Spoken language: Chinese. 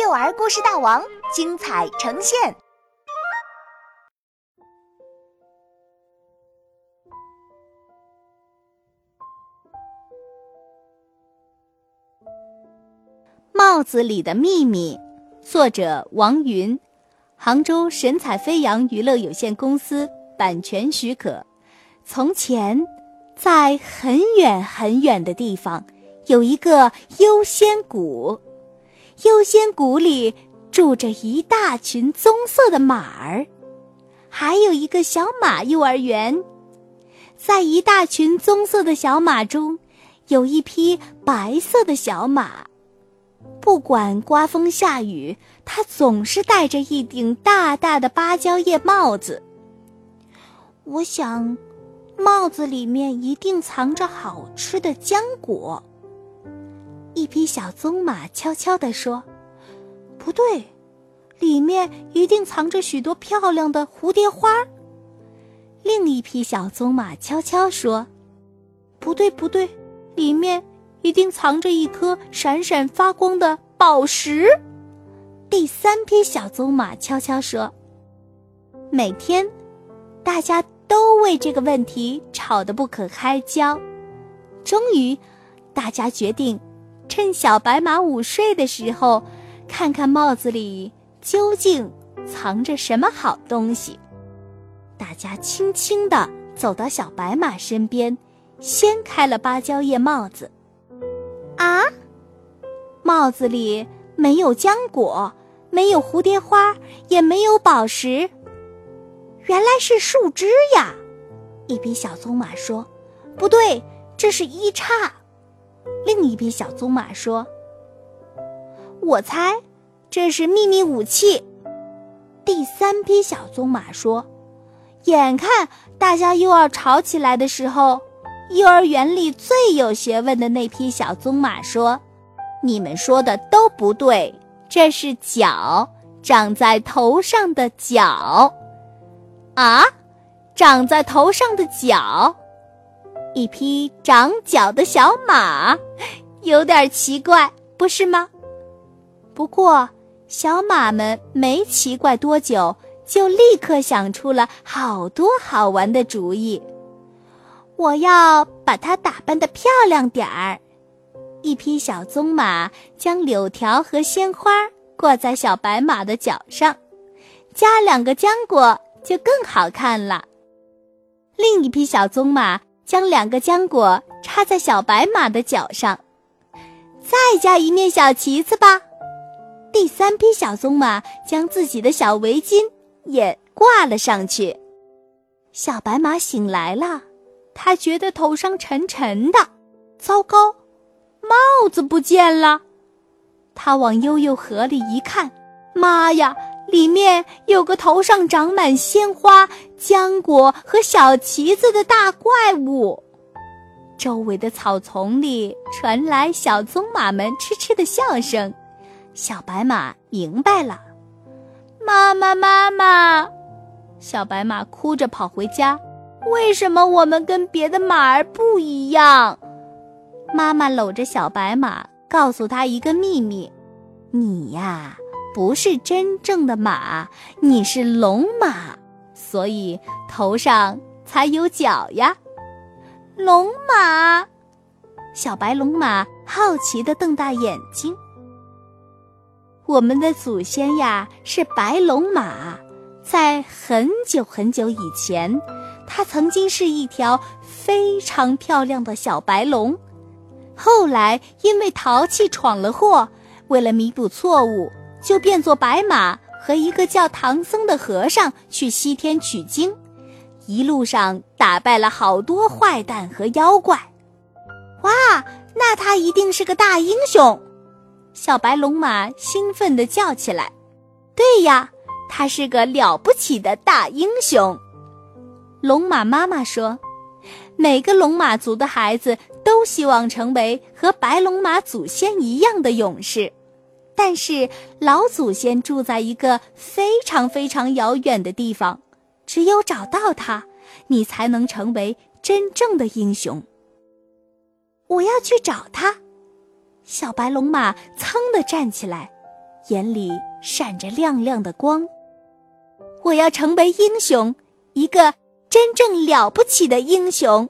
幼儿故事大王精彩呈现。帽子里的秘密，作者王云，杭州神采飞扬娱乐有限公司版权许可。从前，在很远很远的地方，有一个幽仙谷。幽仙谷里住着一大群棕色的马儿，还有一个小马幼儿园。在一大群棕色的小马中，有一匹白色的小马。不管刮风下雨，它总是戴着一顶大大的芭蕉叶帽子。我想，帽子里面一定藏着好吃的浆果。一匹小棕马悄悄地说：“不对，里面一定藏着许多漂亮的蝴蝶花。”另一匹小棕马悄悄说：“不对，不对，里面一定藏着一颗闪闪发光的宝石。”第三匹小棕马悄悄说：“每天，大家都为这个问题吵得不可开交。终于，大家决定。”趁小白马午睡的时候，看看帽子里究竟藏着什么好东西。大家轻轻地走到小白马身边，掀开了芭蕉叶帽子。啊，帽子里没有浆果，没有蝴蝶花，也没有宝石，原来是树枝呀！一匹小棕马说：“不对，这是一叉。”另一匹小棕马说：“我猜，这是秘密武器。”第三匹小棕马说：“眼看大家又要吵起来的时候，幼儿园里最有学问的那匹小棕马说：‘你们说的都不对，这是角，长在头上的角。’啊，长在头上的角。”一匹长角的小马，有点奇怪，不是吗？不过，小马们没奇怪多久，就立刻想出了好多好玩的主意。我要把它打扮的漂亮点儿。一匹小棕马将柳条和鲜花挂在小白马的脚上，加两个浆果就更好看了。另一匹小棕马。将两个浆果插在小白马的脚上，再加一面小旗子吧。第三匹小棕马将自己的小围巾也挂了上去。小白马醒来了，他觉得头上沉沉的，糟糕，帽子不见了。他往悠悠河里一看，妈呀！里面有个头上长满鲜花、浆果和小旗子的大怪物，周围的草丛里传来小棕马们痴痴的笑声。小白马明白了，妈妈，妈妈！小白马哭着跑回家。为什么我们跟别的马儿不一样？妈妈搂着小白马，告诉他一个秘密：你呀。不是真正的马，你是龙马，所以头上才有角呀。龙马，小白龙马好奇的瞪大眼睛。我们的祖先呀是白龙马，在很久很久以前，它曾经是一条非常漂亮的小白龙，后来因为淘气闯了祸，为了弥补错误。就变作白马，和一个叫唐僧的和尚去西天取经，一路上打败了好多坏蛋和妖怪。哇，那他一定是个大英雄！小白龙马兴奋地叫起来：“对呀，他是个了不起的大英雄！”龙马妈妈说：“每个龙马族的孩子都希望成为和白龙马祖先一样的勇士。”但是老祖先住在一个非常非常遥远的地方，只有找到他，你才能成为真正的英雄。我要去找他。小白龙马噌的站起来，眼里闪着亮亮的光。我要成为英雄，一个真正了不起的英雄。